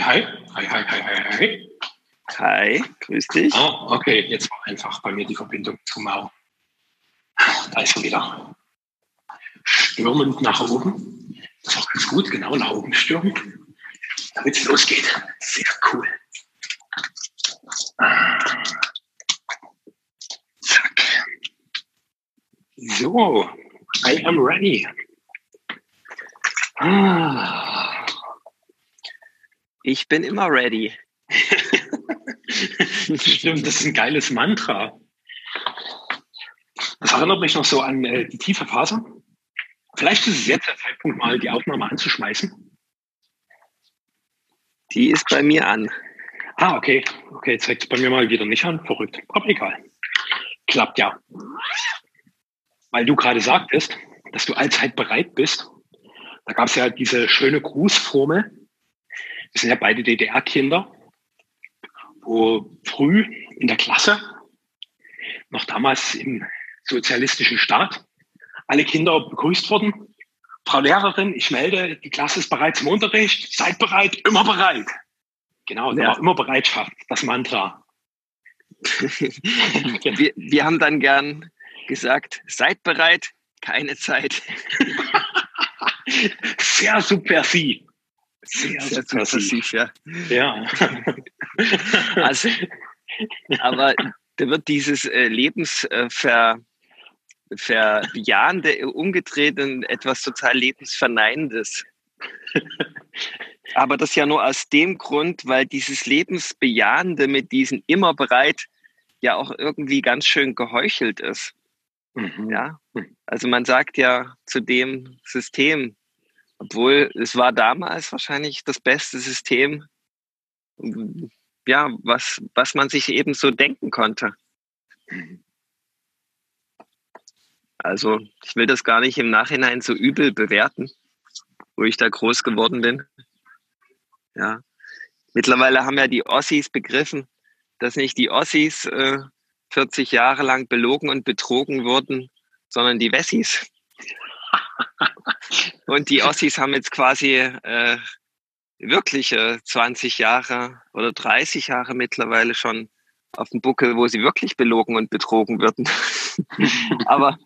Hi, hi, hi, hi, hi, hi, hi. Hi, grüß dich. Ah, okay, jetzt war einfach bei mir die Verbindung zu Mau. Da ist er wieder. Stürmend nach oben. Das ist auch ganz gut, genau, nach oben stürmen, damit es losgeht. Sehr cool. Zack. So, I am ready. Ah. Ich bin immer ready. Stimmt, das ist ein geiles Mantra. Das erinnert mich noch so an äh, die tiefe Phase. Vielleicht ist es jetzt der Zeitpunkt, mal die Aufnahme anzuschmeißen. Die ist bei mir an. Ah, okay. Okay, zeigt es bei mir mal wieder nicht an. Verrückt. Aber egal. Klappt ja. Weil du gerade sagtest, dass du allzeit bereit bist. Da gab es ja diese schöne Grußformel. Wir sind ja beide DDR-Kinder, wo früh in der Klasse, noch damals im sozialistischen Staat, alle Kinder begrüßt wurden. Frau Lehrerin, ich melde, die Klasse ist bereits im Unterricht. Seid bereit, immer bereit. Genau, Ja. immer Bereitschaft, das Mantra. wir, wir haben dann gern gesagt, seid bereit, keine Zeit. Sehr subversiv. Sehr, Sehr subversiv, ja. Ja. Also, aber da wird dieses äh, Lebensver Verbejahende umgedreht in etwas total Lebensverneinendes. Aber das ja nur aus dem Grund, weil dieses Lebensbejahende mit diesem immer bereit ja auch irgendwie ganz schön geheuchelt ist. Mhm. Ja, also man sagt ja zu dem System, obwohl es war damals wahrscheinlich das beste System, ja, was, was man sich eben so denken konnte. Also ich will das gar nicht im Nachhinein so übel bewerten, wo ich da groß geworden bin. Ja, mittlerweile haben ja die Ossis begriffen, dass nicht die Ossis äh, 40 Jahre lang belogen und betrogen wurden, sondern die Wessis. Und die Ossis haben jetzt quasi äh, wirkliche 20 Jahre oder 30 Jahre mittlerweile schon auf dem Buckel, wo sie wirklich belogen und betrogen würden. Aber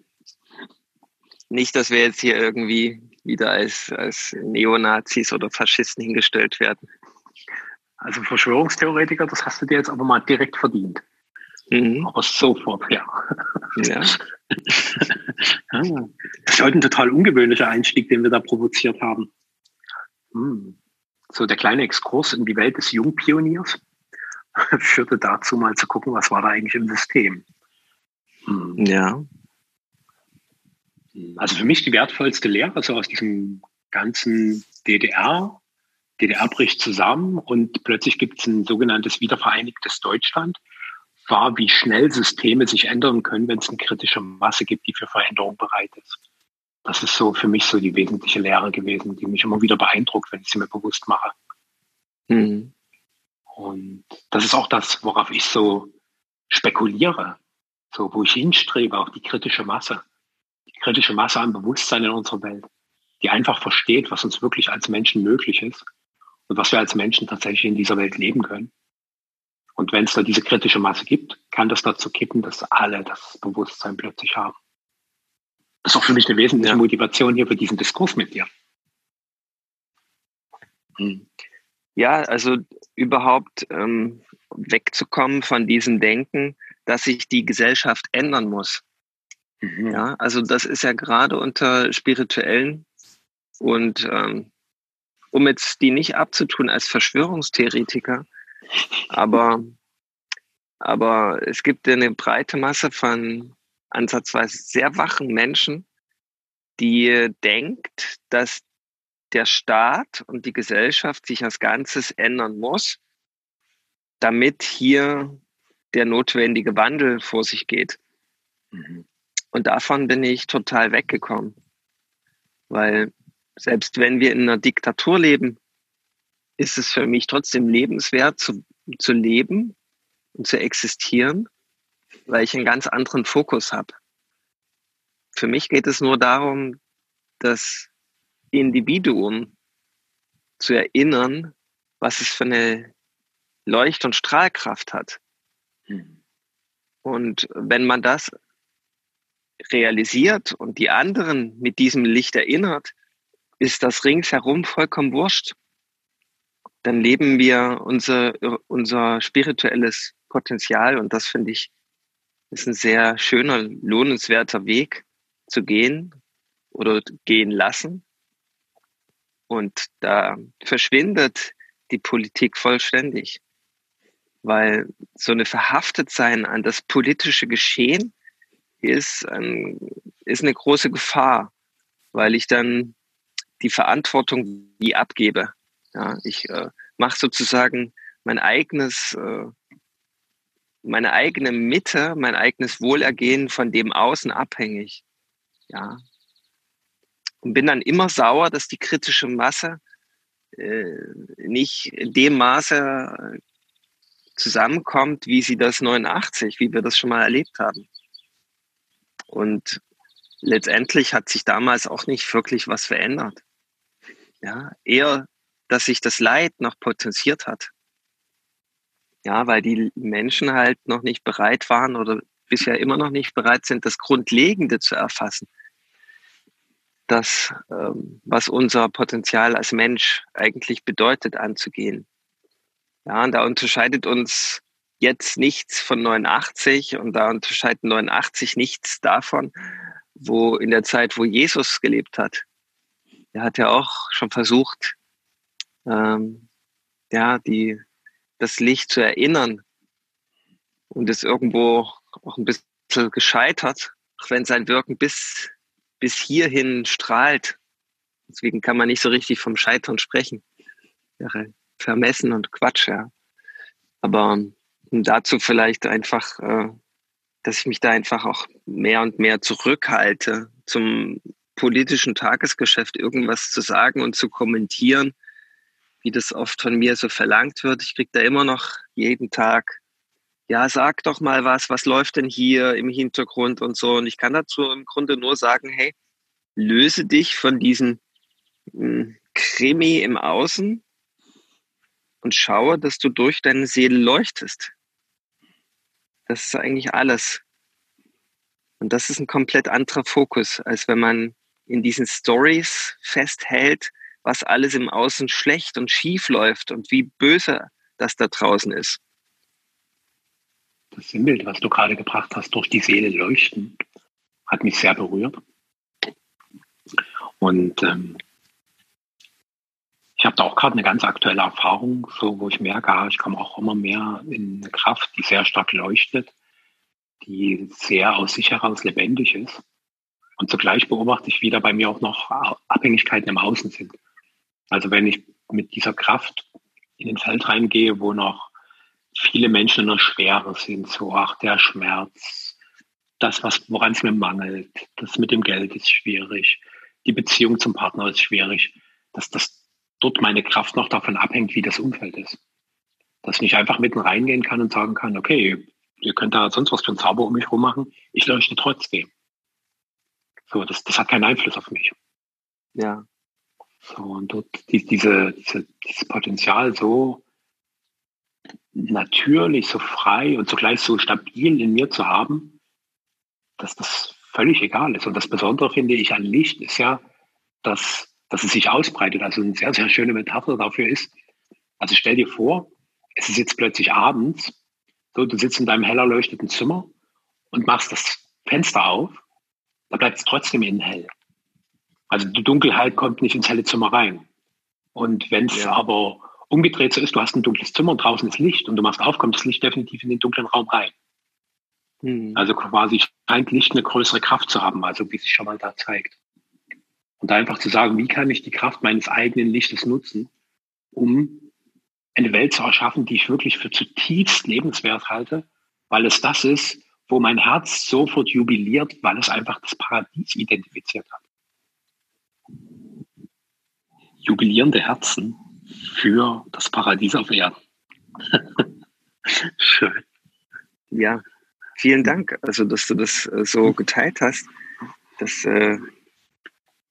nicht, dass wir jetzt hier irgendwie wieder als, als Neonazis oder Faschisten hingestellt werden. Also Verschwörungstheoretiker, das hast du dir jetzt aber mal direkt verdient. Mhm. Aber sofort, ja. Ja. Ah, Das ist heute ein total ungewöhnlicher Einstieg, den wir da provoziert haben. Hm. So der kleine Exkurs in die Welt des Jungpioniers führte dazu, mal zu gucken, was war da eigentlich im System. Hm. ja. Also für mich die wertvollste Lehre so aus diesem ganzen DDR. DDR bricht zusammen und plötzlich gibt es ein sogenanntes wiedervereinigtes Deutschland, war, wie schnell Systeme sich ändern können, wenn es eine kritische Masse gibt, die für Veränderung bereit ist. Das ist so für mich so die wesentliche Lehre gewesen, die mich immer wieder beeindruckt, wenn ich sie mir bewusst mache. Mhm. Und das ist auch das, worauf ich so spekuliere, so wo ich hinstrebe, auch die kritische Masse. Die kritische Masse an Bewusstsein in unserer Welt, die einfach versteht, was uns wirklich als Menschen möglich ist und was wir als Menschen tatsächlich in dieser Welt leben können. Und wenn es da diese kritische Masse gibt, kann das dazu kippen, dass alle das Bewusstsein plötzlich haben. Das ist auch für mich eine wesentliche Ja. Motivation hier für diesen Diskurs mit dir. Hm. Ja, also überhaupt ähm, wegzukommen von diesem Denken, dass sich die Gesellschaft ändern muss. Mhm. Ja, also das ist ja gerade unter Spirituellen und ähm, um jetzt die nicht abzutun als Verschwörungstheoretiker, aber, aber es gibt eine breite Masse von ansatzweise sehr wachen Menschen, die denkt, dass der Staat und die Gesellschaft sich als Ganzes ändern muss, damit hier der notwendige Wandel vor sich geht. Mhm. Und davon bin ich total weggekommen. Weil selbst wenn wir in einer Diktatur leben, ist es für mich trotzdem lebenswert zu, zu leben und zu existieren, weil ich einen ganz anderen Fokus habe. Für mich geht es nur darum, das Individuum zu erinnern, was es für eine Leucht- und Strahlkraft hat. Und wenn man das realisiert und die anderen mit diesem Licht erinnert, ist das ringsherum vollkommen wurscht. Dann leben wir unser, unser spirituelles Potenzial und das finde ich ist ein sehr schöner, lohnenswerter Weg zu gehen oder gehen lassen. Und da verschwindet die Politik vollständig, weil so eine Verhaftetsein an das politische Geschehen ist, ein, ist eine große Gefahr, weil ich dann die Verantwortung wie abgebe. Ja, ich äh, mache sozusagen mein eigenes, äh, meine eigene Mitte, mein eigenes Wohlergehen von dem Außen abhängig. Ja. Und bin dann immer sauer, dass die kritische Masse äh, nicht in dem Maße zusammenkommt, wie sie das 89, wie wir das schon mal erlebt haben. Und letztendlich hat sich damals auch nicht wirklich was verändert. Ja, eher, dass sich das Leid noch potenziert hat. Ja, weil die Menschen halt noch nicht bereit waren oder bisher immer noch nicht bereit sind, das Grundlegende zu erfassen. Das, ähm, was unser Potenzial als Mensch eigentlich bedeutet, anzugehen. Ja, und da unterscheidet uns jetzt nichts von 89 und da unterscheidet 89 nichts davon, wo in der Zeit, wo Jesus gelebt hat. Er hat ja auch schon versucht, ähm, ja, die, das Licht zu erinnern und ist irgendwo auch ein bisschen gescheitert, auch wenn sein Wirken bis, bis hierhin strahlt. Deswegen kann man nicht so richtig vom Scheitern sprechen. Wäre vermessen und Quatsch, ja. Aber dazu vielleicht einfach, äh, dass ich mich da einfach auch mehr und mehr zurückhalte, zum politischen Tagesgeschäft irgendwas zu sagen und zu kommentieren, wie das oft von mir so verlangt wird. Ich kriege da immer noch jeden Tag, ja, sag doch mal was, was läuft denn hier im Hintergrund und so. Und ich kann dazu im Grunde nur sagen, hey, löse dich von diesem hm, Krimi im Außen und schaue, dass du durch deine Seele leuchtest. Das ist eigentlich alles. Und das ist ein komplett anderer Fokus, als wenn man in diesen Stories festhält, was alles im Außen schlecht und schief läuft und wie böse das da draußen ist. Das Sinnbild, was du gerade gebracht hast, durch die Seele leuchten, hat mich sehr berührt. Und ähm, ich habe da auch gerade eine ganz aktuelle Erfahrung, so wo ich merke, ah, ich komme auch immer mehr in eine Kraft, die sehr stark leuchtet, die sehr aus sich heraus lebendig ist. Und zugleich beobachte ich wieder bei mir auch noch Abhängigkeiten im Außen sind. Also wenn ich mit dieser Kraft in den Feld reingehe, wo noch viele Menschen in der Schwere sind, so ach der Schmerz, das, woran es mir mangelt, das mit dem Geld ist schwierig, die Beziehung zum Partner ist schwierig, dass das dort meine Kraft noch davon abhängt, wie das Umfeld ist. Dass ich nicht einfach mitten reingehen kann und sagen kann, okay, ihr könnt da sonst was für ein Zauber um mich rum machen, ich leuchte trotzdem. So, das, das hat keinen Einfluss auf mich. Ja. So, und dort die, diese, diese, dieses Potenzial so natürlich, so frei und zugleich so stabil in mir zu haben, dass das völlig egal ist. Und das Besondere finde ich an Licht ist ja, dass dass es sich ausbreitet. Also eine sehr, sehr schöne Metapher dafür ist, also stell dir vor, es ist jetzt plötzlich abends, so, du sitzt in deinem hell erleuchteten Zimmer und machst das Fenster auf, da bleibt es trotzdem innen hell. Also die Dunkelheit kommt nicht ins helle Zimmer rein. Und wenn es ja. aber umgedreht so ist, du hast ein dunkles Zimmer und draußen ist Licht und du machst auf, kommt das Licht definitiv in den dunklen Raum rein. Mhm. Also quasi scheint Licht eine größere Kraft zu haben, also wie sich schon mal da zeigt. Und einfach zu sagen, wie kann ich die Kraft meines eigenen Lichtes nutzen, um eine Welt zu erschaffen, die ich wirklich für zutiefst lebenswert halte, weil es das ist, wo mein Herz sofort jubiliert, weil es einfach das Paradies identifiziert hat. Jubilierende Herzen für das Paradies auf Erden. Schön. Ja, vielen Dank, also dass du das äh, so geteilt hast. Das äh,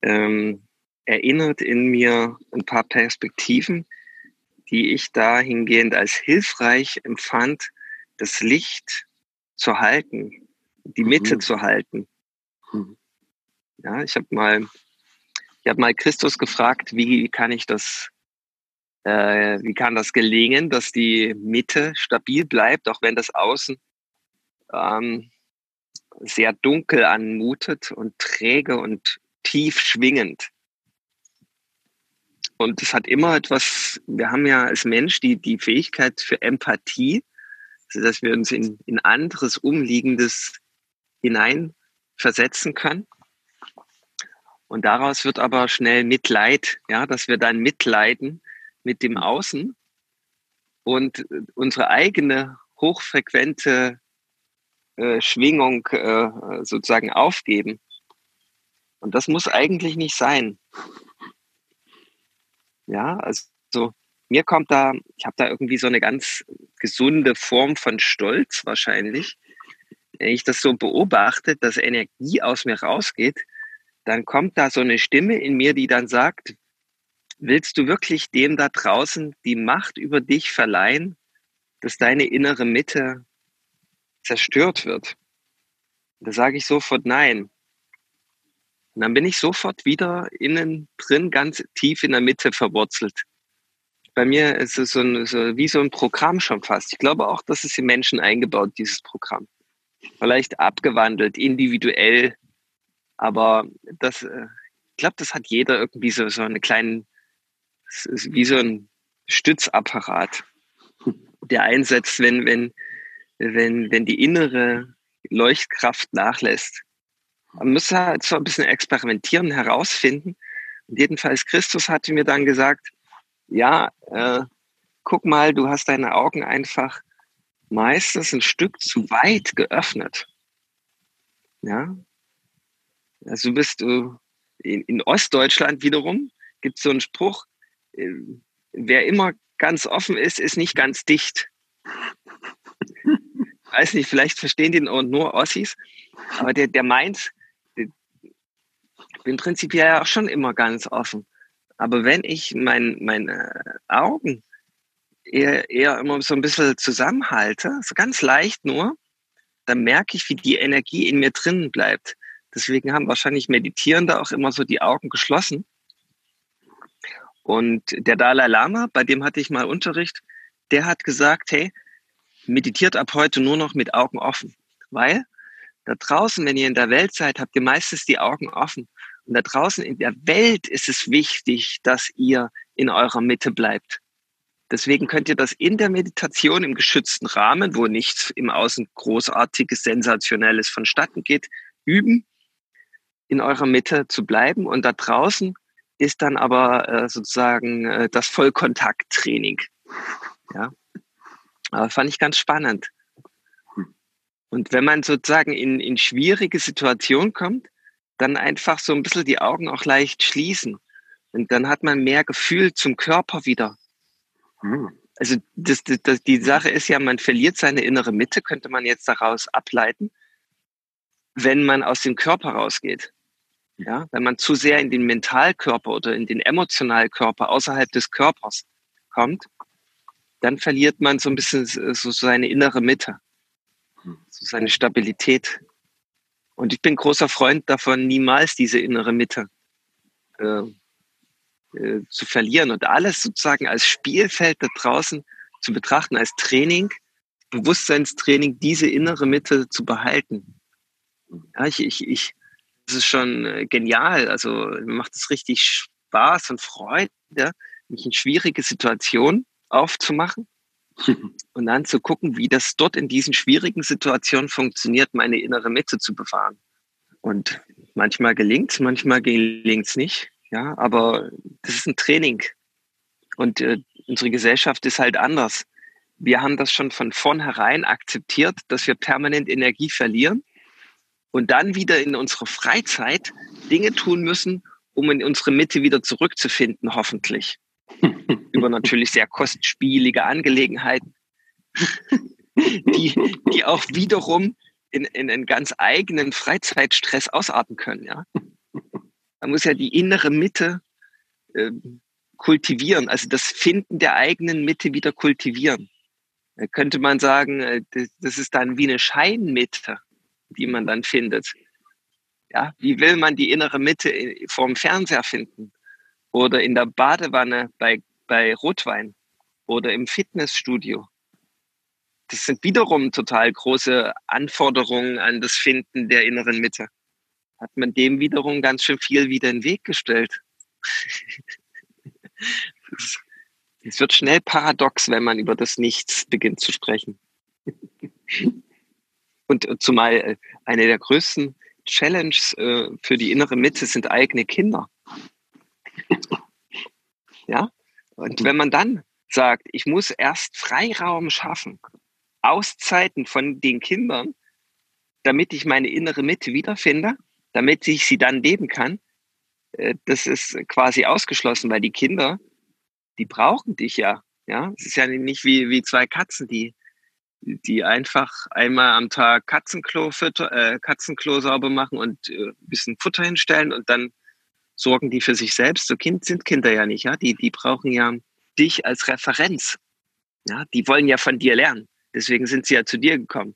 ähm, erinnert in mir ein paar Perspektiven, die ich dahingehend als hilfreich empfand, das Licht zu halten, die Mitte mhm. zu halten. Mhm. Ja, ich habe mal, ich habe mal Christus gefragt, wie kann ich das, äh, wie kann das gelingen, dass die Mitte stabil bleibt, auch wenn das Außen ähm, sehr dunkel anmutet und träge und tief schwingend. Und es hat immer etwas, wir haben ja als Mensch die, die Fähigkeit für Empathie, dass wir uns in, in anderes Umliegendes hineinversetzen können. Und daraus wird aber schnell Mitleid, ja, dass wir dann mitleiden mit dem Außen und unsere eigene hochfrequente äh, Schwingung äh, sozusagen aufgeben. Und das muss eigentlich nicht sein. Ja, also mir kommt da, ich habe da irgendwie so eine ganz gesunde Form von Stolz wahrscheinlich. Wenn ich das so beobachte, dass Energie aus mir rausgeht, dann kommt da so eine Stimme in mir, die dann sagt, willst du wirklich dem da draußen die Macht über dich verleihen, dass deine innere Mitte zerstört wird? Da sage ich sofort nein. Und dann bin ich sofort wieder innen drin, ganz tief in der Mitte verwurzelt. Bei mir ist es so, ein, so wie so ein Programm schon fast. Ich glaube auch, das ist im Menschen eingebaut, dieses Programm. Vielleicht abgewandelt, individuell, aber das, äh, ich glaube, das hat jeder irgendwie so, so eine kleinen, wie so ein Stützapparat, der einsetzt, wenn, wenn, wenn, wenn die innere Leuchtkraft nachlässt. Man muss halt so ein bisschen experimentieren, herausfinden. Und jedenfalls Christus hatte mir dann gesagt, ja, äh, guck mal, du hast deine Augen einfach meistens ein Stück zu weit geöffnet. Ja, also du bist äh, in, in, Ostdeutschland wiederum gibt es so einen Spruch, äh, wer immer ganz offen ist, ist nicht ganz dicht. Weiß nicht, vielleicht verstehen den auch nur Ossis, aber der, der meint, bin prinzipiell auch schon immer ganz offen. Aber wenn ich mein, meine Augen eher, eher immer so ein bisschen zusammenhalte, so ganz leicht nur, dann merke ich, wie die Energie in mir drinnen bleibt. Deswegen haben wahrscheinlich Meditierende auch immer so die Augen geschlossen. Und der Dalai Lama, bei dem hatte ich mal Unterricht, der hat gesagt, hey, meditiert ab heute nur noch mit Augen offen. Weil da draußen, wenn ihr in der Welt seid, habt ihr meistens die Augen offen. Und da draußen in der Welt ist es wichtig, dass ihr in eurer Mitte bleibt. Deswegen könnt ihr das in der Meditation im geschützten Rahmen, wo nichts im Außen großartiges, sensationelles vonstatten geht, üben, in eurer Mitte zu bleiben. Und da draußen ist dann aber äh, sozusagen äh, das Vollkontakttraining. Ja, aber fand ich ganz spannend. Und wenn man sozusagen in, in schwierige Situationen kommt, dann einfach so ein bisschen die Augen auch leicht schließen. Und dann hat man mehr Gefühl zum Körper wieder. Mhm. Also das, das, das, die Sache ist ja, man verliert seine innere Mitte, könnte man jetzt daraus ableiten, wenn man aus dem Körper rausgeht. Ja, wenn man zu sehr in den Mentalkörper oder in den Emotionalkörper außerhalb des Körpers kommt, dann verliert man so ein bisschen so seine innere Mitte, so seine Stabilität. Und ich bin großer Freund davon, niemals diese innere Mitte äh, äh, zu verlieren und alles sozusagen als Spielfeld da draußen zu betrachten, als Training, Bewusstseinstraining, diese innere Mitte zu behalten. Ja, ich, ich, ich, das ist schon äh, genial. Also macht es richtig Spaß und Freude, mich in schwierige Situationen aufzumachen und dann zu gucken, wie das dort in diesen schwierigen Situationen funktioniert, meine innere Mitte zu bewahren. Und manchmal gelingt es, manchmal gelingt es nicht. Ja, aber das ist ein Training. Und äh, unsere Gesellschaft ist halt anders. Wir haben das schon von vornherein akzeptiert, dass wir permanent Energie verlieren und dann wieder in unserer Freizeit Dinge tun müssen, um in unsere Mitte wieder zurückzufinden, hoffentlich. Über natürlich sehr kostspielige Angelegenheiten, die, die auch wiederum in, in einen ganz eigenen Freizeitstress ausarten können. Ja? Man muss ja die innere Mitte äh, kultivieren, also das Finden der eigenen Mitte wieder kultivieren. Da könnte man sagen, äh, das ist dann wie eine Scheinmitte, die man dann findet. Ja, wie will man die innere Mitte vorm Fernseher finden? Oder in der Badewanne bei, bei Rotwein? Oder im Fitnessstudio? Das sind wiederum total große Anforderungen an das Finden der inneren Mitte. Hat man dem wiederum ganz schön viel wieder in den Weg gestellt. Es wird schnell paradox, wenn man über das Nichts beginnt zu sprechen. Und zumal äh, eine der größten Challenges äh, für die innere Mitte sind eigene Kinder. Ja? Und wenn man dann sagt, ich muss erst Freiraum schaffen, Auszeiten von den Kindern, damit ich meine innere Mitte wiederfinde, damit ich sie dann leben kann, äh, das ist quasi ausgeschlossen, weil die Kinder, die brauchen dich ja. Ja, es ist ja nicht wie, wie zwei Katzen, die, die einfach einmal am Tag Katzenklo, fütter, äh, Katzenklo sauber machen und äh, ein bisschen Futter hinstellen und dann sorgen die für sich selbst. So Kind sind Kinder ja nicht, ja. Die, die brauchen ja dich als Referenz. Ja, die wollen ja von dir lernen. Deswegen sind sie ja zu dir gekommen.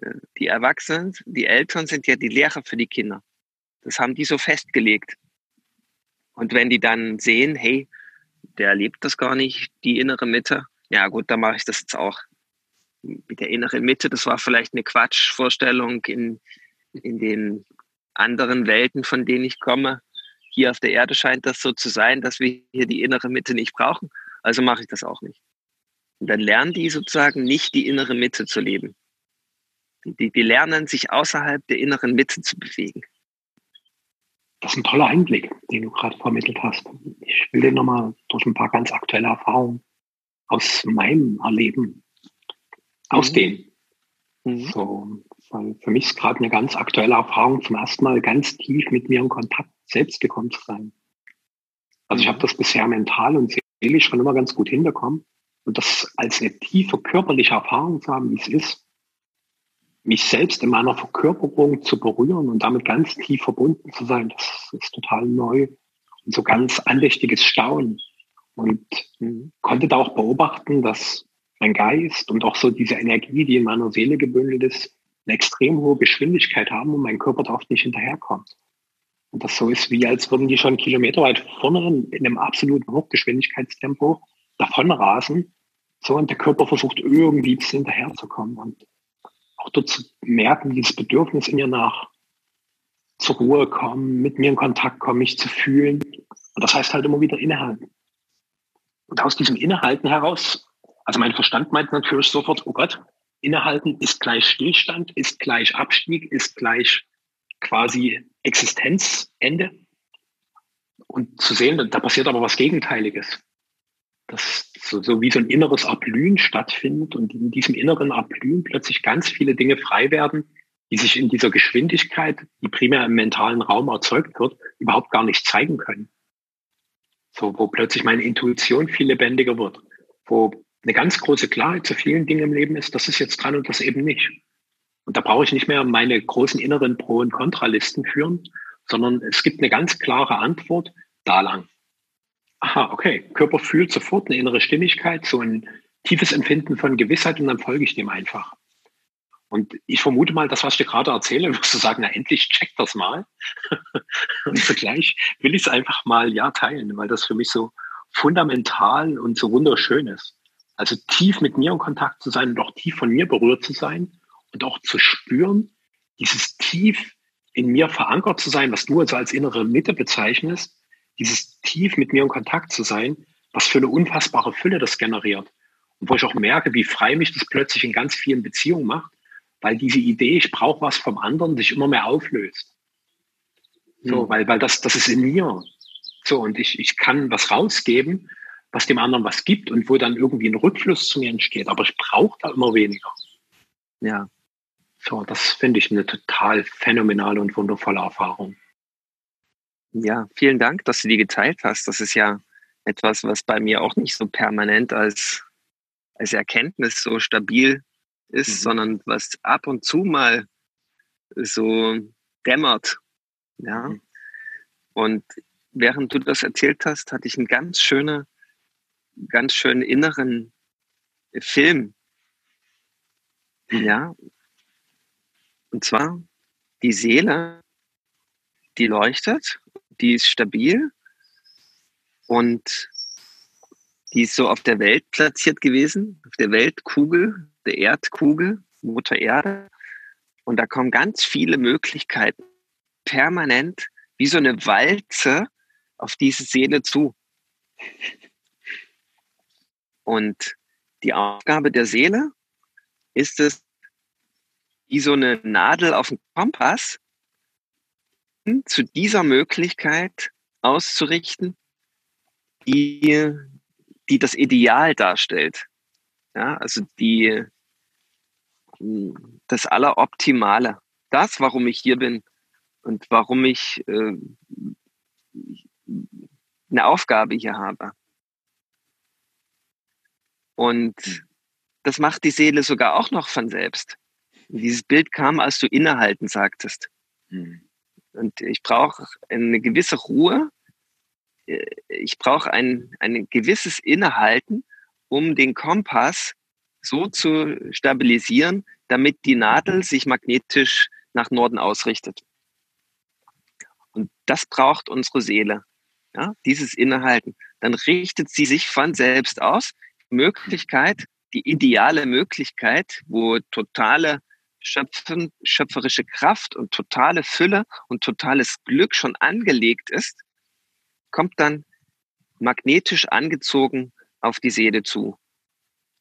Äh, die Erwachsenen, die Eltern sind ja die Lehrer für die Kinder. Das haben die so festgelegt. Und wenn die dann sehen, hey, der erlebt das gar nicht, die innere Mitte, ja gut, dann mache ich das jetzt auch. Mit der inneren Mitte, das war vielleicht eine Quatschvorstellung in, in den anderen Welten, von denen ich komme. Hier auf der Erde scheint das so zu sein, dass wir hier die innere Mitte nicht brauchen. Also mache ich das auch nicht. Und dann lernen die sozusagen nicht die innere Mitte zu leben. Die, die lernen sich außerhalb der inneren Mitte zu bewegen. Das ist ein toller Einblick, den du gerade vermittelt hast. Ich will den nochmal durch ein paar ganz aktuelle Erfahrungen aus meinem Erleben ausdehnen. Mhm. So, weil für mich ist gerade eine ganz aktuelle Erfahrung, zum ersten Mal ganz tief mit mir in Kontakt selbst gekommen zu sein. Also ich habe mhm. das bisher mental und seelisch schon immer ganz gut hinbekommen. Und das als eine tiefe körperliche Erfahrung zu haben, wie es ist, mich selbst in meiner Verkörperung zu berühren und damit ganz tief verbunden zu sein, das ist total neu und so ganz andächtiges Staunen. Und mhm. konnte da auch beobachten, dass mein Geist und auch so diese Energie, die in meiner Seele gebündelt ist, eine extrem hohe Geschwindigkeit haben und mein Körper da oft nicht hinterherkommt. Und das so ist, wie als würden die schon kilometerweit vorne in einem absoluten Hochgeschwindigkeitstempo davon rasen. So, und der Körper versucht irgendwie hinterherzukommen. Und auch dort zu merken, dieses Bedürfnis in mir nach zur Ruhe kommen, mit mir in Kontakt kommen, mich zu fühlen. Und das heißt halt immer wieder innehalten. Und aus diesem Innehalten heraus, also mein Verstand meint natürlich sofort, oh Gott, innehalten ist gleich Stillstand, ist gleich Abstieg, ist gleich quasi Existenzende. Und zu sehen, da passiert aber was Gegenteiliges. Das so, so wie so ein inneres Erblühen stattfindet und in diesem inneren Erblühen plötzlich ganz viele Dinge frei werden, die sich in dieser Geschwindigkeit, die primär im mentalen Raum erzeugt wird, überhaupt gar nicht zeigen können. So, wo plötzlich meine Intuition viel lebendiger wird, wo eine ganz große Klarheit zu vielen Dingen im Leben ist, das ist jetzt dran und das eben nicht. Und da brauche ich nicht mehr meine großen inneren Pro- und Kontralisten führen, sondern es gibt eine ganz klare Antwort da lang aha, okay, Körper fühlt sofort eine innere Stimmigkeit, so ein tiefes Empfinden von Gewissheit und dann folge ich dem einfach. Und ich vermute mal, das, was ich dir gerade erzähle, wirst du sagen, na endlich check das mal. und zugleich will ich es einfach mal ja teilen, weil das für mich so fundamental und so wunderschön ist. Also tief mit mir in Kontakt zu sein und auch tief von mir berührt zu sein und auch zu spüren, dieses tief in mir verankert zu sein, was du also als innere Mitte bezeichnest, dieses tief mit mir in Kontakt zu sein, was für eine unfassbare Fülle das generiert. Und wo ich auch merke, wie frei mich das plötzlich in ganz vielen Beziehungen macht, weil diese Idee, ich brauche was vom anderen, sich immer mehr auflöst. So, mhm. weil, weil das, das ist in mir. So, und ich, ich kann was rausgeben, was dem anderen was gibt und wo dann irgendwie ein Rückfluss zu mir entsteht. Aber ich brauche da immer weniger. Ja. So, das finde ich eine total phänomenale und wundervolle Erfahrung. Ja, vielen Dank, dass du die geteilt hast. Das ist ja etwas, was bei mir auch nicht so permanent als, als Erkenntnis so stabil ist, mhm. sondern was ab und zu mal so dämmert. Ja. Mhm. Und während du das erzählt hast, hatte ich einen ganz schönen, ganz schönen inneren Film. Ja. Und zwar die Seele, die leuchtet, die ist stabil und die ist so auf der Welt platziert gewesen, auf der Weltkugel, der Erdkugel, Mutter Erde. Und da kommen ganz viele Möglichkeiten permanent wie so eine Walze auf diese Seele zu. Und die Aufgabe der Seele ist es, wie so eine Nadel auf dem Kompass, zu dieser Möglichkeit auszurichten, die die das Ideal darstellt. Ja, also die, das Alleroptimale. Das, warum ich hier bin und warum ich äh, eine Aufgabe hier habe. Und das macht die Seele sogar auch noch von selbst. Dieses Bild kam, als du innehalten sagtest. Hm. Und ich brauche eine gewisse Ruhe, äh, ich brauche ein, ein gewisses Innehalten, um den Kompass so zu stabilisieren, damit die Nadel sich magnetisch nach Norden ausrichtet. Und das braucht unsere Seele. Ja, dieses Innehalten. Dann richtet sie sich von selbst aus. Möglichkeit, die ideale Möglichkeit, wo totale Schöpfen, schöpferische Kraft und totale Fülle und totales Glück schon angelegt ist, kommt dann magnetisch angezogen auf die Seele zu.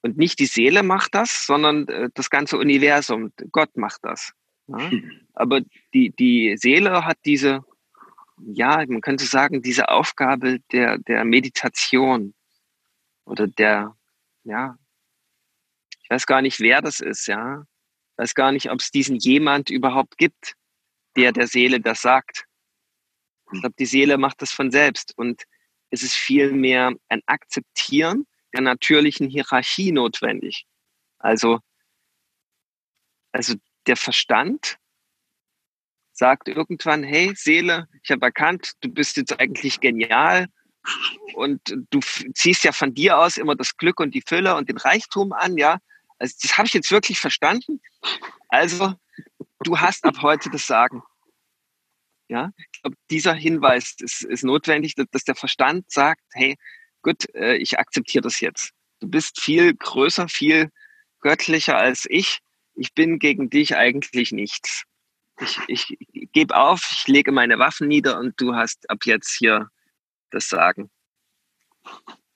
Und nicht die Seele macht das, sondern äh, das ganze Universum. Gott macht das. Ja? Aber die, die Seele hat diese, ja, man könnte sagen, diese Aufgabe der, der Meditation oder der, ja, ich weiß gar nicht, wer das ist, ja. Ich weiß gar nicht, ob es diesen jemand überhaupt gibt, der der Seele das sagt. Ich glaube, die Seele macht das von selbst und es ist vielmehr ein Akzeptieren der natürlichen Hierarchie notwendig. Also, also der Verstand sagt irgendwann, hey Seele, ich habe erkannt, du bist jetzt eigentlich genial und du ziehst ja von dir aus immer das Glück und die Fülle und den Reichtum an, ja. Also das habe ich jetzt wirklich verstanden. Also du hast ab heute das Sagen. Ja, ich glaube, dieser Hinweis ist, ist notwendig, dass der Verstand sagt, hey, gut, äh, ich akzeptiere das jetzt. Du bist viel größer, viel göttlicher als ich. Ich bin gegen dich eigentlich nichts. Ich, ich, ich gebe auf, ich lege meine Waffen nieder und du hast ab jetzt hier das Sagen.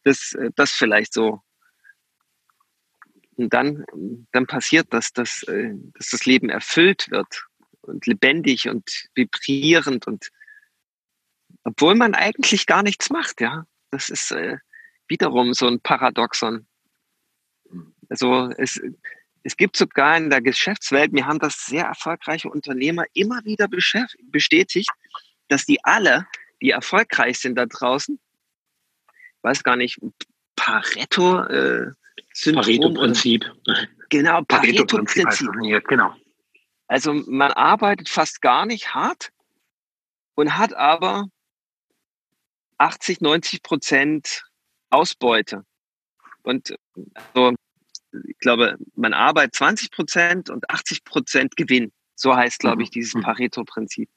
Das, äh, das vielleicht so. Und dann, dann passiert das, dass, äh, dass das Leben erfüllt wird und lebendig und vibrierend und obwohl man eigentlich gar nichts macht, ja. Das ist äh, wiederum so ein Paradoxon. Also es, es gibt sogar in der Geschäftswelt, mir haben das sehr erfolgreiche Unternehmer immer wieder bestätigt, dass die alle, die erfolgreich sind da draußen, weiß gar nicht, Pareto, äh, Pareto-Prinzip. Genau, Pareto-Prinzip. Pareto genau. Also man arbeitet fast gar nicht hart und hat aber 80, 90 Prozent Ausbeute. Und also, ich glaube, man arbeitet 20 Prozent und 80 Prozent Gewinn. So heißt, glaube ich, mhm. dieses mhm. Pareto-Prinzip.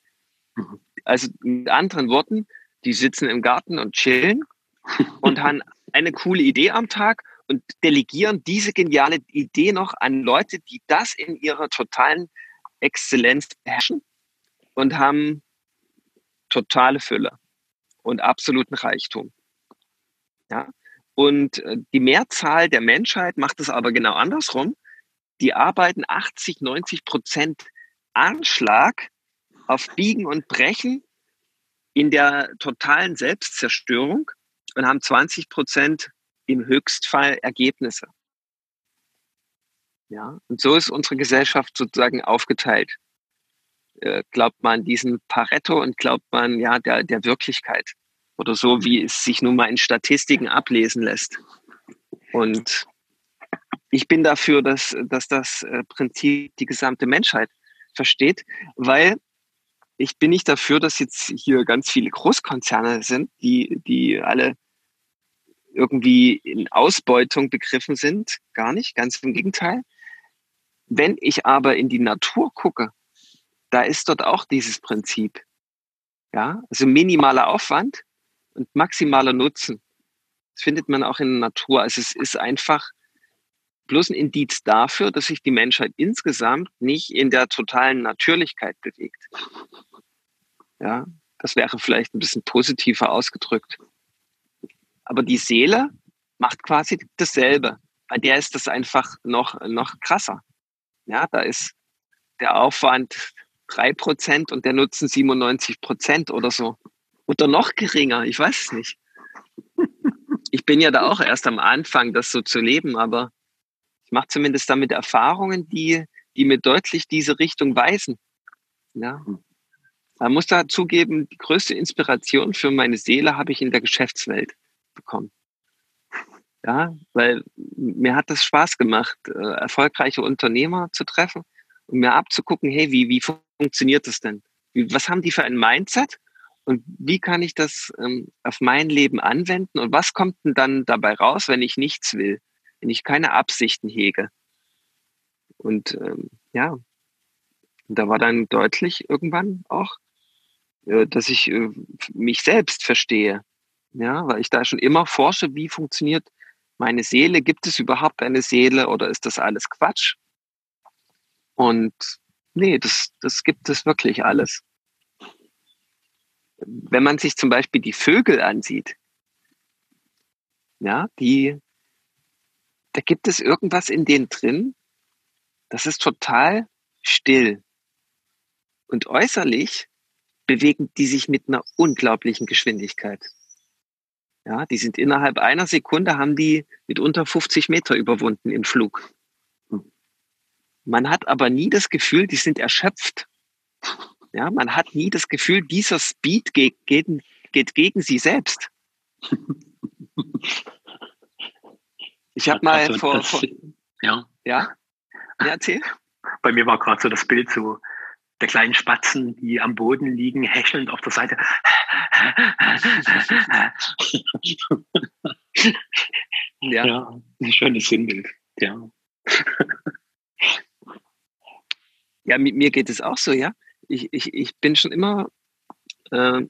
Mhm. Also mit anderen Worten, die sitzen im Garten und chillen und haben eine coole Idee am Tag und delegieren diese geniale Idee noch an Leute, die das in ihrer totalen Exzellenz beherrschen und haben totale Fülle und absoluten Reichtum. Ja? Und äh, die Mehrzahl der Menschheit macht es aber genau andersrum. Die arbeiten 80, 90 Prozent Anschlag auf Biegen und Brechen in der totalen Selbstzerstörung und haben 20 Prozent im Höchstfall Ergebnisse. Ja, und so ist unsere Gesellschaft sozusagen aufgeteilt. Äh, glaubt man diesen Pareto und glaubt man ja der, der Wirklichkeit oder so, wie es sich nun mal in Statistiken ablesen lässt. Und ich bin dafür, dass, dass das äh, Prinzip die gesamte Menschheit versteht, weil ich bin nicht dafür, dass jetzt hier ganz viele Großkonzerne sind, die, die alle irgendwie in Ausbeutung begriffen sind. Gar nicht, ganz im Gegenteil. Wenn ich aber in die Natur gucke, da ist dort auch dieses Prinzip. Ja, also minimaler Aufwand und maximaler Nutzen. Das findet man auch in der Natur. Also es ist einfach bloß ein Indiz dafür, dass sich die Menschheit insgesamt nicht in der totalen Natürlichkeit bewegt. Ja, das wäre vielleicht ein bisschen positiver ausgedrückt. Aber die Seele macht quasi dasselbe. Bei der ist das einfach noch, noch krasser. Ja, da ist der Aufwand drei Prozent und der Nutzen 97 Prozent oder so. Oder noch geringer, ich weiß es nicht. Ich bin ja da auch erst am Anfang, das so zu leben, aber ich mache zumindest damit Erfahrungen, die, die mir deutlich diese Richtung weisen. Ja. Man muss da zugeben, die größte Inspiration für meine Seele habe ich in der Geschäftswelt bekommen. Ja, weil mir hat das Spaß gemacht, äh, erfolgreiche Unternehmer zu treffen und mir abzugucken, hey, wie, wie funktioniert das denn? Wie, was haben die für ein Mindset? Und wie kann ich das ähm, auf mein Leben anwenden? Und was kommt denn dann dabei raus, wenn ich nichts will, wenn ich keine Absichten hege? Und ähm, ja, und da war dann deutlich irgendwann auch, äh, dass ich äh, mich selbst verstehe. Ja, weil ich da schon immer forsche, wie funktioniert meine Seele? Gibt es überhaupt eine Seele oder ist das alles Quatsch? Und nee, das, das gibt es wirklich alles. Wenn man sich zum Beispiel die Vögel ansieht, ja, die, da gibt es irgendwas in denen drin, das ist total still. Und äußerlich bewegen die sich mit einer unglaublichen Geschwindigkeit. Ja, die sind innerhalb einer Sekunde haben die mit unter 50 Meter überwunden im Flug. Man hat aber nie das Gefühl, die sind erschöpft. Ja, man hat nie das Gefühl, dieser Speed geht, geht, geht gegen sie selbst. Ich habe mal also vor, das, vor, ja. ja, ja, erzähl. Bei mir war gerade so das Bild so der kleinen Spatzen, die am Boden liegen, hechelnd auf der Seite. ja. ja, ein schönes Sinnbild. Ja. ja, mit mir geht es auch so, ja. Ich, ich, ich bin schon immer, äh,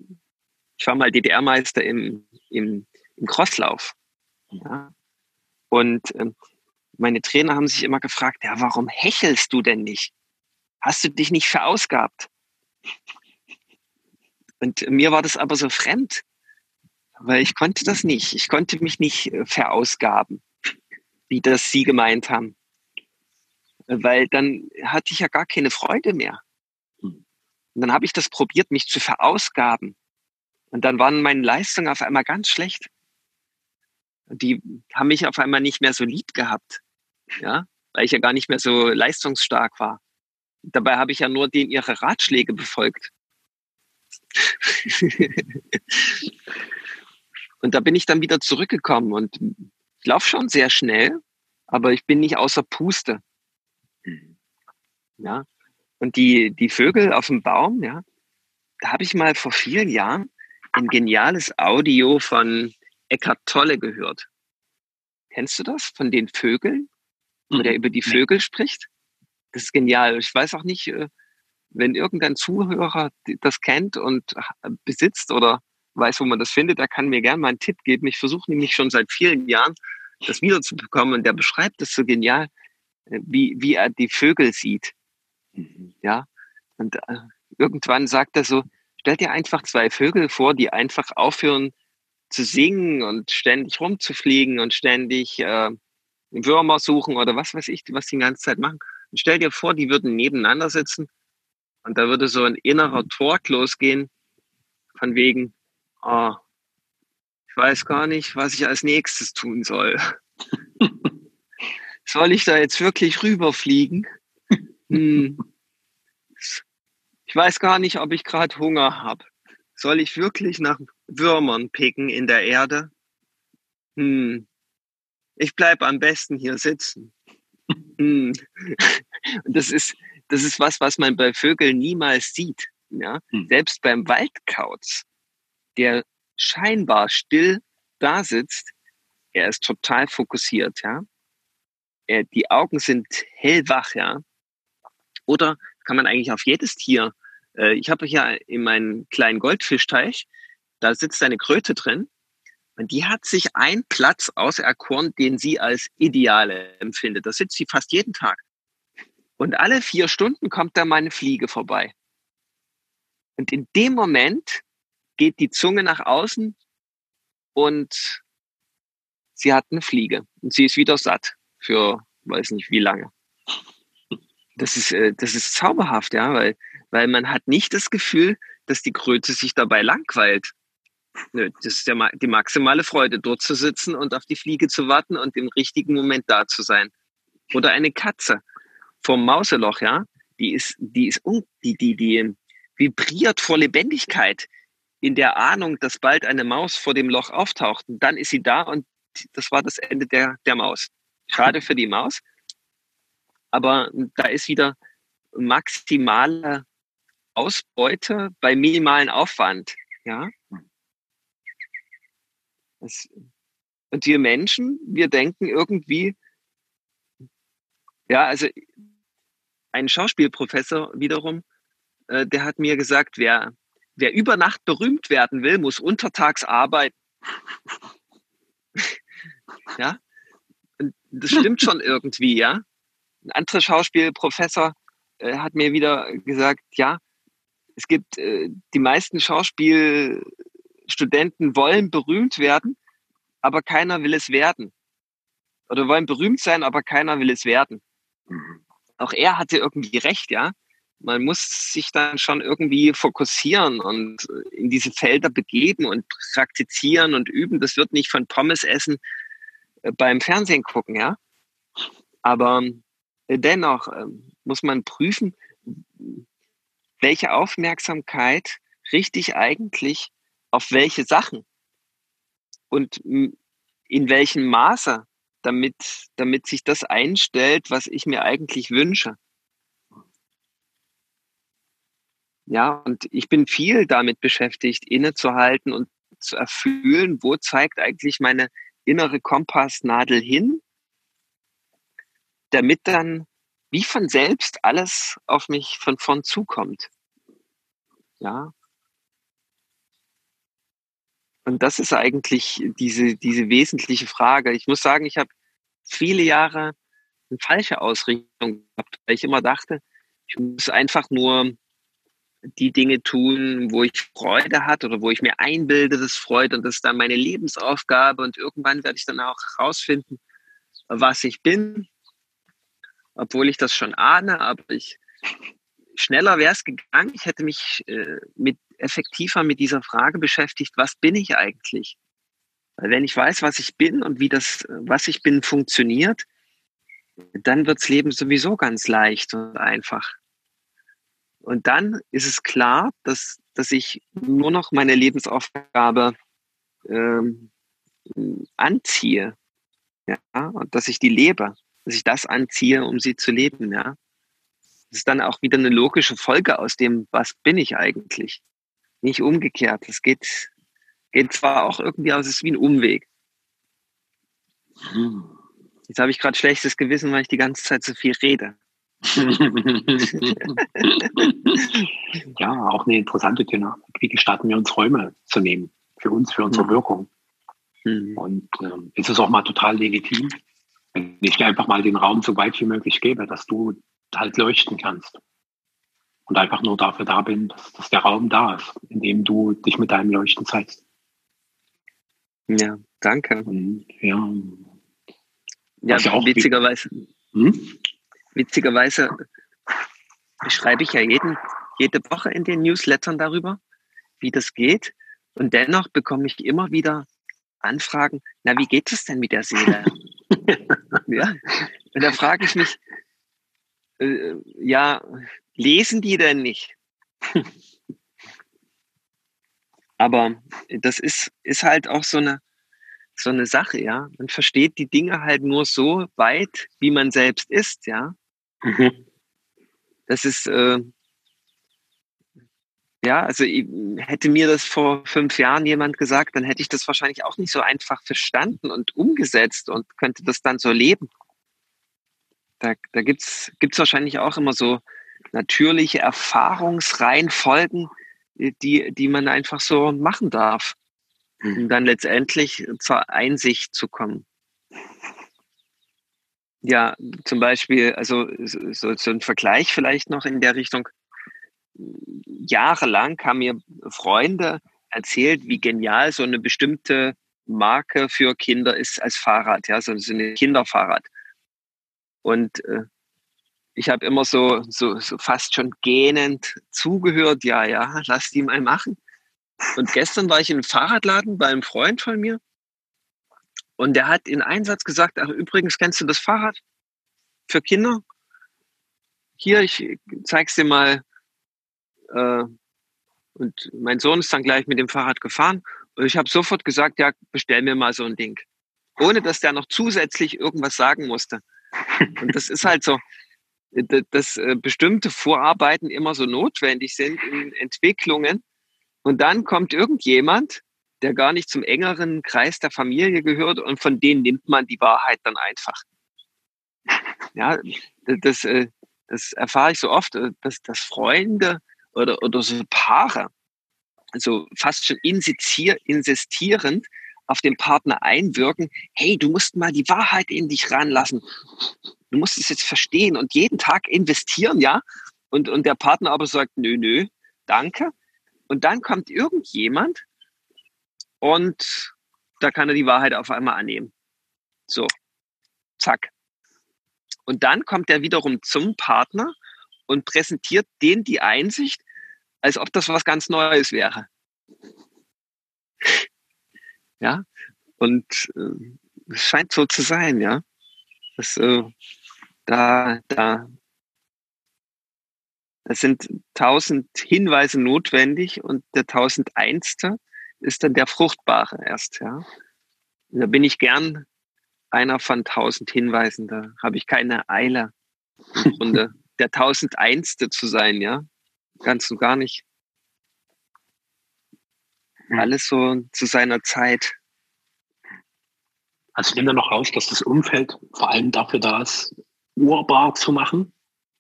ich war mal DDR-Meister im, im, im Crosslauf. Ja. Und äh, meine Trainer haben sich immer gefragt, ja, warum hechelst du denn nicht? hast du dich nicht verausgabt? Und mir war das aber so fremd, weil ich konnte das nicht. Ich konnte mich nicht äh, verausgaben, wie das Sie gemeint haben. Weil dann hatte ich ja gar keine Freude mehr. Und dann habe ich das probiert, mich zu verausgaben. Und dann waren meine Leistungen auf einmal ganz schlecht. Die haben mich auf einmal nicht mehr so lieb gehabt. Ja, weil ich ja gar nicht mehr so leistungsstark war. Dabei habe ich ja nur den ihre Ratschläge befolgt. und da bin ich dann wieder zurückgekommen und ich laufe schon sehr schnell, aber ich bin nicht außer Puste. Ja. Und die, die Vögel auf dem Baum, ja, da habe ich mal vor vielen Jahren ein geniales Audio von Eckhart Tolle gehört. Kennst du das? Von den Vögeln? Wo der mhm. über die Vögel spricht? Das ist genial. Ich weiß auch nicht, äh, wenn irgendein Zuhörer das kennt und besitzt oder weiß, wo man das findet, der kann mir gerne mal einen Tipp geben. Ich versuche nämlich schon seit vielen Jahren, das wiederzubekommen und der beschreibt das so genial, äh, wie, wie er die Vögel sieht. Mhm. Ja. Und äh, irgendwann sagt er so, stell dir einfach zwei Vögel vor, die einfach aufhören zu singen und ständig rumzufliegen und ständig äh, Würmer suchen oder was weiß ich, was die die ganze Zeit machen. Und stell dir vor, die würden nebeneinander sitzen und da würde so ein innerer Talk losgehen von wegen, oh, ich weiß gar nicht, was ich als nächstes tun soll. soll ich da jetzt wirklich rüberfliegen? Hm. Ich weiß gar nicht, ob ich gerade Hunger habe. Soll ich wirklich nach Würmern picken in der Erde? Hm. Ich bleib am besten hier sitzen. Hm. Und das ist, das ist was, was man bei Vögeln niemals sieht. ja, hm. selbst beim Waldkauz, der scheinbar still da sitzt, er ist total fokussiert, ja. Er, die Augen sind hellwach, ja. Oder kann man eigentlich auf jedes Tier, äh, ich habe hier in meinem kleinen Goldfischteich, da sitzt eine Kröte drin und die hat sich einen Platz auserkoren, den sie als ideale empfindet. Da sitzt sie fast jeden Tag. Und alle vier Stunden kommt da mal eine Fliege vorbei. Und in dem Moment geht die Zunge nach außen und sie hat eine Fliege. Und sie ist wieder satt für weiß nicht wie lange. Das ist, äh, das ist zauberhaft, ja, weil, weil man hat nicht das Gefühl, dass die Kröte sich dabei langweilt. Nö, das ist ja die maximale Freude, dort zu sitzen und auf die Fliege zu warten und im richtigen Moment da zu sein. Oder eine Katze vom Mauseloch, ja, die ist, die ist, die, die, die vibriert vor Lebendigkeit in der Ahnung, dass bald eine Maus vor dem Loch auftaucht. Und dann ist sie da und das war das Ende der, der Maus. Schade für die Maus. Aber da ist wieder maximale Ausbeute bei minimalen Aufwand. Ja, das, und wir Menschen, wir denken irgendwie, ja, also ein Schauspielprofessor wiederum, äh, der hat mir gesagt, wer, wer über Nacht berühmt werden will, muss untertags arbeiten. ja, und das stimmt schon irgendwie, ja. Ein anderer Schauspielprofessor äh, hat mir wieder gesagt, ja, es gibt äh, die meisten Schauspiel Studenten wollen berühmt werden, aber keiner will es werden. Oder wollen berühmt sein, aber keiner will es werden. Mhm. Auch er hatte irgendwie recht, ja. Man muss sich dann schon irgendwie fokussieren und in diese Felder begeben und praktizieren und üben. Das wird nicht von Pommes essen äh, beim Fernsehen gucken, ja. Aber äh, dennoch ähm, muss man prüfen, welche Aufmerksamkeit richte ich eigentlich auf welche Sachen und in welchem Maße, damit, damit sich das einstellt, was ich mir eigentlich wünsche. Ja, und ich bin viel damit beschäftigt, innezuhalten und zu erfühlen, wo zeigt eigentlich meine innere Kompassnadel hin, damit dann wie von selbst alles auf mich von vorn zukommt. Ja, und das ist eigentlich diese, diese wesentliche Frage. Ich muss sagen, ich habe viele Jahre eine falsche Ausrichtung gehabt, weil ich immer dachte, ich muss einfach nur die Dinge tun, wo ich Freude hat oder wo ich mir einbilde, dass Freude und das ist dann meine Lebensaufgabe und irgendwann werde ich dann auch herausfinden, was ich bin, obwohl ich das schon ahne, aber ich schneller wäre es gegangen. Ich hätte mich äh, mit effektiver mit dieser Frage beschäftigt, was bin ich eigentlich? Weil wenn ich weiß, was ich bin und wie das, was ich bin, funktioniert, dann wirds Leben sowieso ganz leicht und einfach. Und dann ist es klar, dass, dass ich nur noch meine Lebensaufgabe ähm, anziehe. Ja, und dass ich die lebe, dass ich das anziehe, um sie zu leben, ja. Das ist dann auch wieder eine logische Folge aus dem, was bin ich eigentlich? Nicht umgekehrt. Es geht, geht zwar auch irgendwie, aber es ist wie ein Umweg. Hm. Jetzt habe ich gerade schlechtes Gewissen, weil ich die ganze Zeit so viel rede. ja, auch eine interessante Thema. Wie gestatten wir uns Räume zu nehmen? Für uns, für unsere hm. Wirkung. Mhm. Und ähm, ist es auch mal total legitim, wenn ich dir einfach mal den Raum so weit wie möglich gebe, dass du halt leuchten kannst. Und einfach nur dafür da bin, dass, dass der Raum da ist, in dem du dich mit deinem Leuchten zeigst. Ja, danke. Und, ja, ja, ja auch witzigerweise, hm? witzigerweise schreibe ich ja jeden, jede Woche in den Newslettern darüber, wie das geht. Und dennoch bekomme ich immer wieder Anfragen, na, wie geht es denn mit der Seele? ja. Und da frage ich mich, äh, ja, lesen die denn nicht? Aber das ist, ist halt auch so eine, so eine Sache, ja. Man versteht die Dinge halt nur so weit, wie man selbst ist, ja. Mhm. Das ist, äh, Ja, also hätte mir das vor fünf Jahren jemand gesagt, dann hätte ich das wahrscheinlich auch nicht so einfach verstanden und umgesetzt und könnte das dann so leben. Da, da gibt's gibt's wahrscheinlich auch immer so natürliche Erfahrungsreihenfolgen, die, die man einfach so machen darf, um hm. dann letztendlich zur Einsicht zu kommen. Ja, zum Beispiel, also so, so ein Vergleich vielleicht noch in der Richtung jahrelang haben mir Freunde erzählt, wie genial so eine bestimmte Marke für Kinder ist als Fahrrad, ja, so ein Kinderfahrrad. Und äh, ich habe immer so, so, so fast schon gähnend zugehört, ja, ja, lass die mal machen. Und gestern war ich in einem Fahrradladen bei einem Freund von mir und der hat in Einsatz gesagt, ach, übrigens kennst du das Fahrrad für Kinder? Hier, ich zeig's dir mal, äh, und mein Sohn ist dann gleich mit dem Fahrrad gefahren. Und ich habe sofort gesagt, ja, bestell mir mal so ein Ding. Ohne dass der noch zusätzlich irgendwas sagen musste. Und das ist halt so, dass äh, bestimmte Vorarbeiten immer so notwendig sind in Entwicklungen. Und dann kommt irgendjemand, der gar nicht zum engeren Kreis der Familie gehört und von denen nimmt man die Wahrheit dann einfach. Ja, das, äh, das erfahre ich so oft, äh, dass, dass Freunde oder, oder so Paare, also fast schon insistierend auf den Partner einwirken, hey, du musst mal die Wahrheit in dich ranlassen. Du musst es jetzt verstehen und jeden Tag investieren, ja? Und, und der Partner aber sagt, nö, nö, danke. Und dann kommt irgendjemand und da kann er die Wahrheit auf einmal annehmen. So, zack. Und dann kommt er wiederum zum Partner und präsentiert denen die Einsicht, als ob das was ganz Neues wäre. Ja, und äh, es scheint so zu sein, ja. Das, äh, da, da, das sind tausend Hinweise notwendig und der tausendeinste ist dann der fruchtbare erst, ja. Da bin ich gern einer von tausend Hinweisen, da habe ich keine Eile. Und der tausendeinste zu sein, ja. Ganz und gar nicht. Alles so zu seiner Zeit. Also ich nehme da noch raus, dass das Umfeld vor allem dafür da ist, urbar zu machen,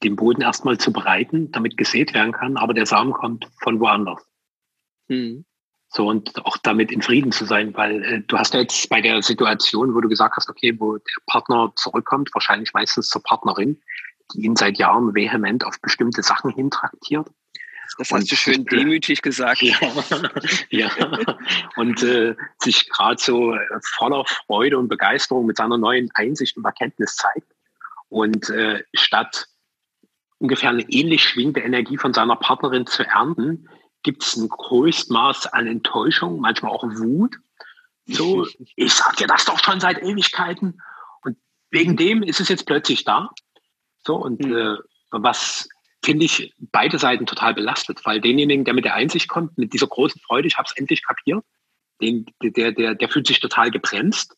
den Boden erstmal zu bereiten, damit gesät werden kann, aber der Samen kommt von woanders. Hm. So und auch damit in Frieden zu sein, weil äh, du hast ja jetzt bei der Situation, wo du gesagt hast, okay, wo der Partner zurückkommt, wahrscheinlich meistens zur Partnerin, die ihn seit Jahren vehement auf bestimmte Sachen hintraktiert. Das hast und, du schön demütig gesagt. Ja, ja. und äh, sich gerade so äh, voller Freude und Begeisterung mit seiner neuen Einsicht und Erkenntnis zeigt. Und äh, statt ungefähr eine ähnlich schwingende Energie von seiner Partnerin zu ernten, gibt es ein Größtmaß an Enttäuschung, manchmal auch Wut. So, ich sag dir das doch schon seit Ewigkeiten. Und wegen dem ist es jetzt plötzlich da. So, und mhm. äh, was finde ich beide Seiten total belastet, weil denjenigen, der mit der Einsicht kommt, mit dieser großen Freude, ich habe es endlich kapiert, den, der, der, der fühlt sich total gebremst,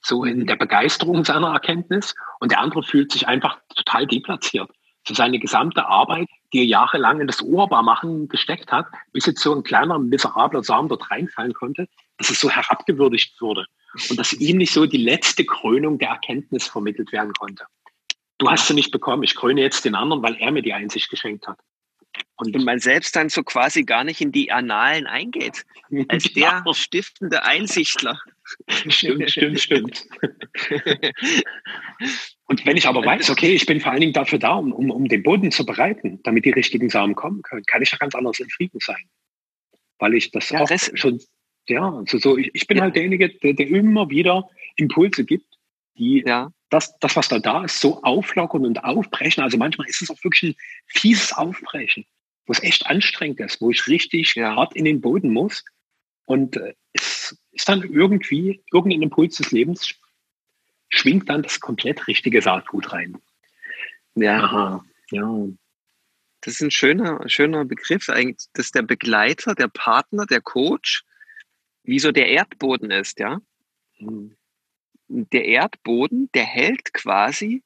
so in mhm. der Begeisterung seiner Erkenntnis, und der andere fühlt sich einfach total deplatziert. So seine gesamte Arbeit, die er jahrelang in das Urbarmachen gesteckt hat, bis jetzt so ein kleiner, miserabler Samen dort reinfallen konnte, dass es so herabgewürdigt wurde und dass ihm nicht so die letzte Krönung der Erkenntnis vermittelt werden konnte du hast sie nicht bekommen, ich kröne jetzt den anderen, weil er mir die Einsicht geschenkt hat. Und, und man selbst dann so quasi gar nicht in die Annalen eingeht, als der ja. stiftende Einsichtler. Stimmt, stimmt, stimmt. Und wenn ich aber weiß, okay, ich bin vor allen Dingen dafür da, um, um, um den Boden zu bereiten, damit die richtigen Samen kommen können, kann ich ja ganz anders in Frieden sein. Weil ich das ja, auch das schon, ja, also so, ich, ich bin ja. halt derjenige, der, der immer wieder Impulse gibt, die ja das, das, was da da ist, so auflockern und aufbrechen. Also manchmal ist es auch wirklich ein fieses Aufbrechen, wo es echt anstrengend ist, wo ich richtig ja. hart in den Boden muss. Und äh, es ist dann irgendwie, irgendein Impuls des Lebens schwingt dann das komplett richtige Saatgut rein. Ja. Aha. ja. Das ist ein schöner, schöner Begriff eigentlich, dass der Begleiter, der Partner, der Coach, wie so der Erdboden ist, ja. Hm der Erdboden, der hält quasi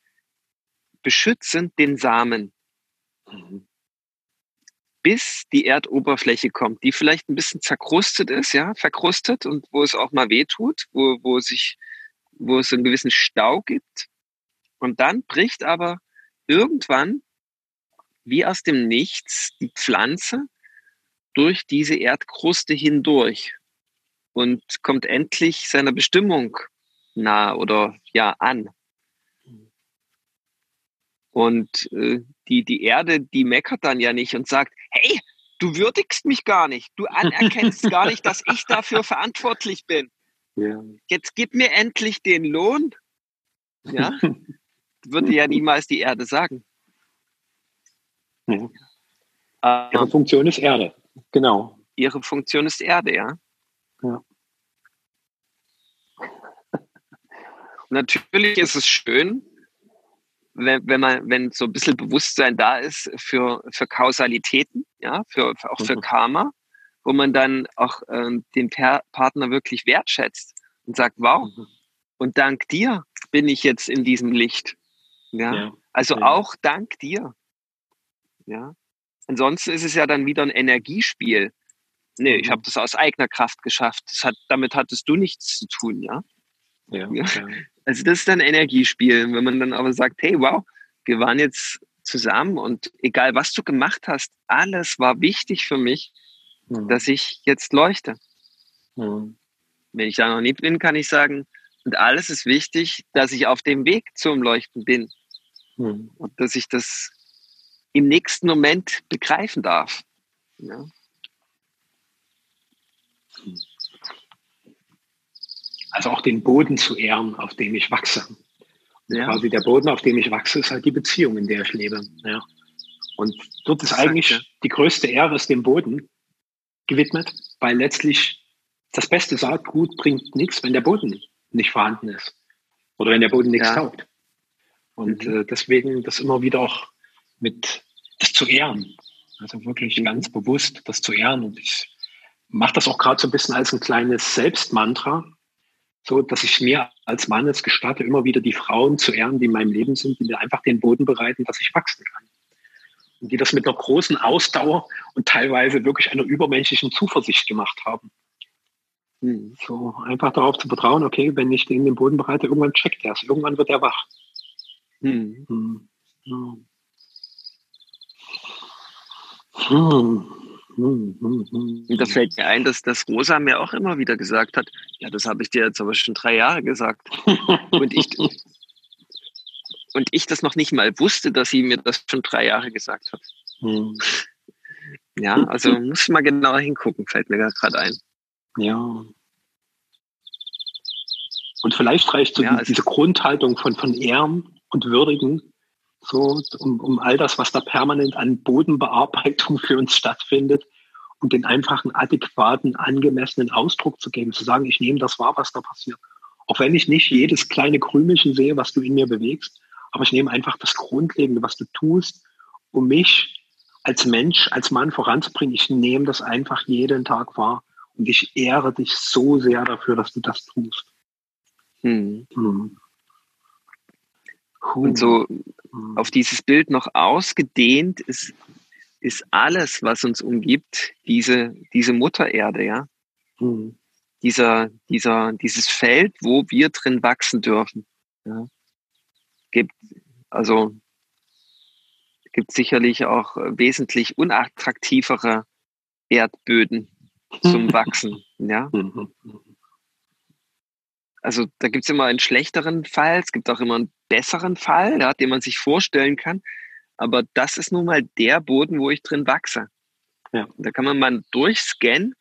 beschützend den Samen. bis die Erdoberfläche kommt, die vielleicht ein bisschen zerkrustet ist, ja, verkrustet und wo es auch mal weh tut, wo, wo sich, wo es einen gewissen Stau gibt. Und dann bricht aber irgendwann wie aus dem Nichts die Pflanze durch diese Erdkruste hindurch und kommt endlich seiner Bestimmung nah oder ja an. Und äh, die, die Erde, die meckert dann ja nicht und sagt, hey, du würdigst mich gar nicht, du anerkennst gar nicht, dass ich dafür verantwortlich bin. Ja. Jetzt gib mir endlich den Lohn. Ja, würde ja niemals die Erde sagen. Ja. Ihre Funktion ist Erde, genau. Ihre Funktion ist Erde, ja. Ja. Natürlich ist es schön, wenn, wenn man, wenn so ein bisschen Bewusstsein da ist für, für Kausalitäten, ja, für, für auch für mhm. Karma, wo man dann auch ähm, den per Partner wirklich wertschätzt und sagt, wow, mhm. und dank dir bin ich jetzt in diesem Licht. Ja. ja. Also ja. auch dank dir. Ja. Ansonsten ist es ja dann wieder ein Energiespiel. Nee, ich mhm. habe das aus eigener Kraft geschafft. Das hat, damit hattest du nichts zu tun, ja? Ja, ja. Also das ist dann Energiespiel. Wenn man dann aber sagt, hey, wow, wir waren jetzt zusammen und egal was du gemacht hast, alles war wichtig für mich, mhm. dass ich jetzt leuchte. Mhm. Wenn ich da noch nie bin, kann ich sagen, und alles ist wichtig, dass ich auf dem Weg zum Leuchten bin. Mhm. Und dass ich das im nächsten Moment begreifen darf. Ja. Also auch den Boden zu ehren, auf dem ich wachse. Ja. Quasi der Boden, auf dem ich wachse, ist halt die Beziehung, in der ich lebe. Ja. Und dort ist eigentlich ja. die größte Ehre ist dem Boden gewidmet, weil letztlich das beste Saatgut bringt nichts, wenn der Boden nicht vorhanden ist oder wenn der Boden nichts taugt. Und mhm. äh, deswegen das immer wieder auch mit das zu ehren. Also wirklich mhm. ganz bewusst das zu ehren. Und ich mache das auch gerade so ein bisschen als ein kleines Selbstmantra, so dass ich mir als Mann es gestatte, immer wieder die Frauen zu ehren, die in meinem Leben sind, die mir einfach den Boden bereiten, dass ich wachsen kann. Und die das mit einer großen Ausdauer und teilweise wirklich einer übermenschlichen Zuversicht gemacht haben. Hm. So einfach darauf zu vertrauen, okay, wenn ich den den Boden bereite, irgendwann checkt er es, irgendwann wird er wach. Hm. Hm. Hm. Hm, hm, hm. Und da fällt mir ein, dass das Rosa mir auch immer wieder gesagt hat, ja, das habe ich dir jetzt aber schon drei Jahre gesagt. und, ich, und ich das noch nicht mal wusste, dass sie mir das schon drei Jahre gesagt hat. Hm. Ja, also muss ich mal genauer hingucken, fällt mir gerade ein. Ja. Und vielleicht reicht so ja, die, diese Grundhaltung von, von Ehren und Würdigen, so um, um all das, was da permanent an Bodenbearbeitung für uns stattfindet, um den einfachen, adäquaten, angemessenen Ausdruck zu geben, zu sagen, ich nehme das wahr, was da passiert. Auch wenn ich nicht jedes kleine Krümelchen sehe, was du in mir bewegst, aber ich nehme einfach das Grundlegende, was du tust, um mich als Mensch, als Mann voranzubringen. Ich nehme das einfach jeden Tag wahr und ich ehre dich so sehr dafür, dass du das tust. Hm. Hm. Und so auf dieses Bild noch ausgedehnt ist, ist alles, was uns umgibt, diese, diese Mutter Erde, ja. Mhm. Dieser, dieser, dieses Feld, wo wir drin wachsen dürfen. Ja. Gibt, also, gibt sicherlich auch wesentlich unattraktivere Erdböden zum Wachsen, ja. Mhm also da gibt es immer einen schlechteren Fall, es gibt auch immer einen besseren Fall, ja, den man sich vorstellen kann. Aber das ist nun mal der Boden, wo ich drin wachse. Ja. Da kann man mal durchscannen,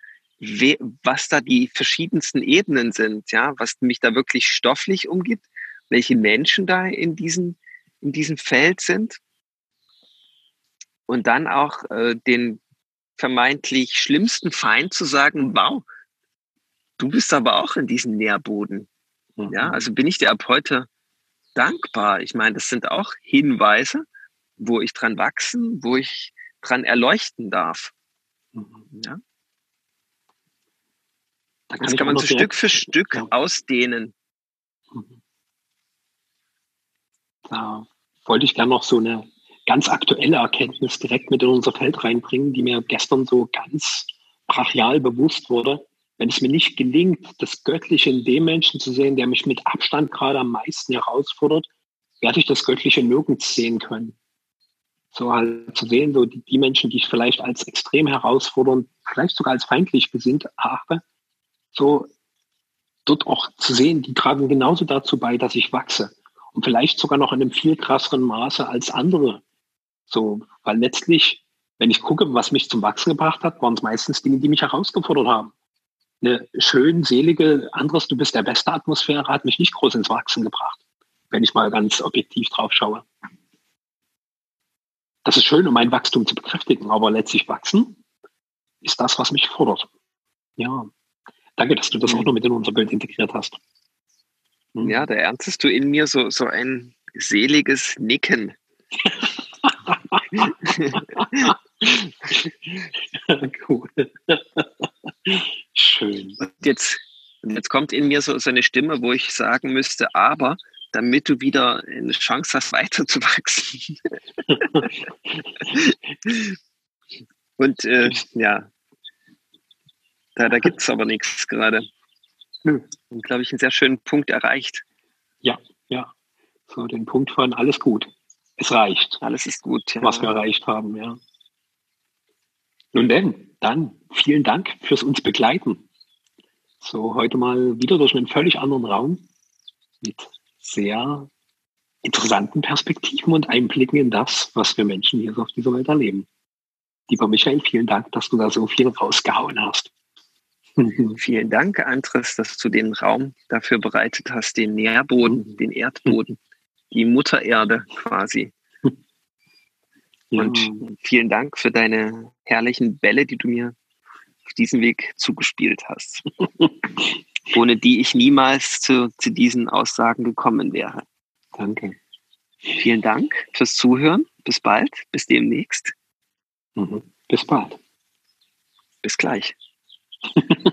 was da die verschiedensten Ebenen sind, ja, was mich da wirklich stofflich umgibt, welche Menschen da in diesem, in diesem Feld sind. Und dann auch äh, den vermeintlich schlimmsten Feind zu sagen, wow, Du bist aber auch in diesem Nährboden. Mhm. Ja, also bin ich dir ab heute dankbar. Ich meine, das sind auch Hinweise, wo ich dran wachsen, wo ich dran erleuchten darf. Mhm. Ja. Da kann das kann man so Stück für Stück ja. ausdehnen. Mhm. Da wollte ich gerne noch so eine ganz aktuelle Erkenntnis direkt mit in unser Feld reinbringen, die mir gestern so ganz brachial bewusst wurde. Wenn es mir nicht gelingt, das Göttliche in dem Menschen zu sehen, der mich mit Abstand gerade am meisten herausfordert, werde ich das Göttliche nirgends sehen können. So halt zu sehen, so die, die Menschen, die ich vielleicht als extrem herausfordernd, vielleicht sogar als feindlich gesinnt erachte, so dort auch zu sehen, die tragen genauso dazu bei, dass ich wachse. Und vielleicht sogar noch in einem viel krasseren Maße als andere. So, weil letztlich, wenn ich gucke, was mich zum Wachsen gebracht hat, waren es meistens Dinge, die mich herausgefordert haben. Eine schön selige, anderes, du bist der beste Atmosphäre, hat mich nicht groß ins Wachsen gebracht, wenn ich mal ganz objektiv drauf schaue. Das ist schön, um mein Wachstum zu bekräftigen, aber letztlich wachsen ist das, was mich fordert. Ja. Danke, dass du das auch noch mit in unser Bild integriert hast. Hm. Ja, da erntest du in mir so, so ein seliges Nicken. cool. Schön. Und jetzt, jetzt kommt in mir so, so eine Stimme, wo ich sagen müsste, aber damit du wieder eine Chance hast, weiterzuwachsen. Und äh, ja, da, da gibt es aber nichts gerade. Nö. Und glaube ich, einen sehr schönen Punkt erreicht. Ja, ja. So den Punkt von alles gut. Es reicht. Alles ist gut, ja. Was wir erreicht haben, ja. Nun denn, dann vielen Dank fürs uns begleiten. So heute mal wieder durch einen völlig anderen Raum mit sehr interessanten Perspektiven und Einblicken in das, was wir Menschen hier auf dieser Welt erleben. Lieber Michael, vielen Dank, dass du da so viel rausgehauen hast. Vielen Dank, Andres, dass du den Raum dafür bereitet hast, den Nährboden, den Erdboden, die Mutter Erde Und vielen Dank für deine herrlichen Bälle, die du mir auf diesem Weg zugespielt hast, ohne die ich niemals zu, zu diesen Aussagen gekommen wäre. Danke. Vielen Dank fürs Zuhören. Bis bald. Bis demnächst. Mhm. Bis bald. Bis gleich.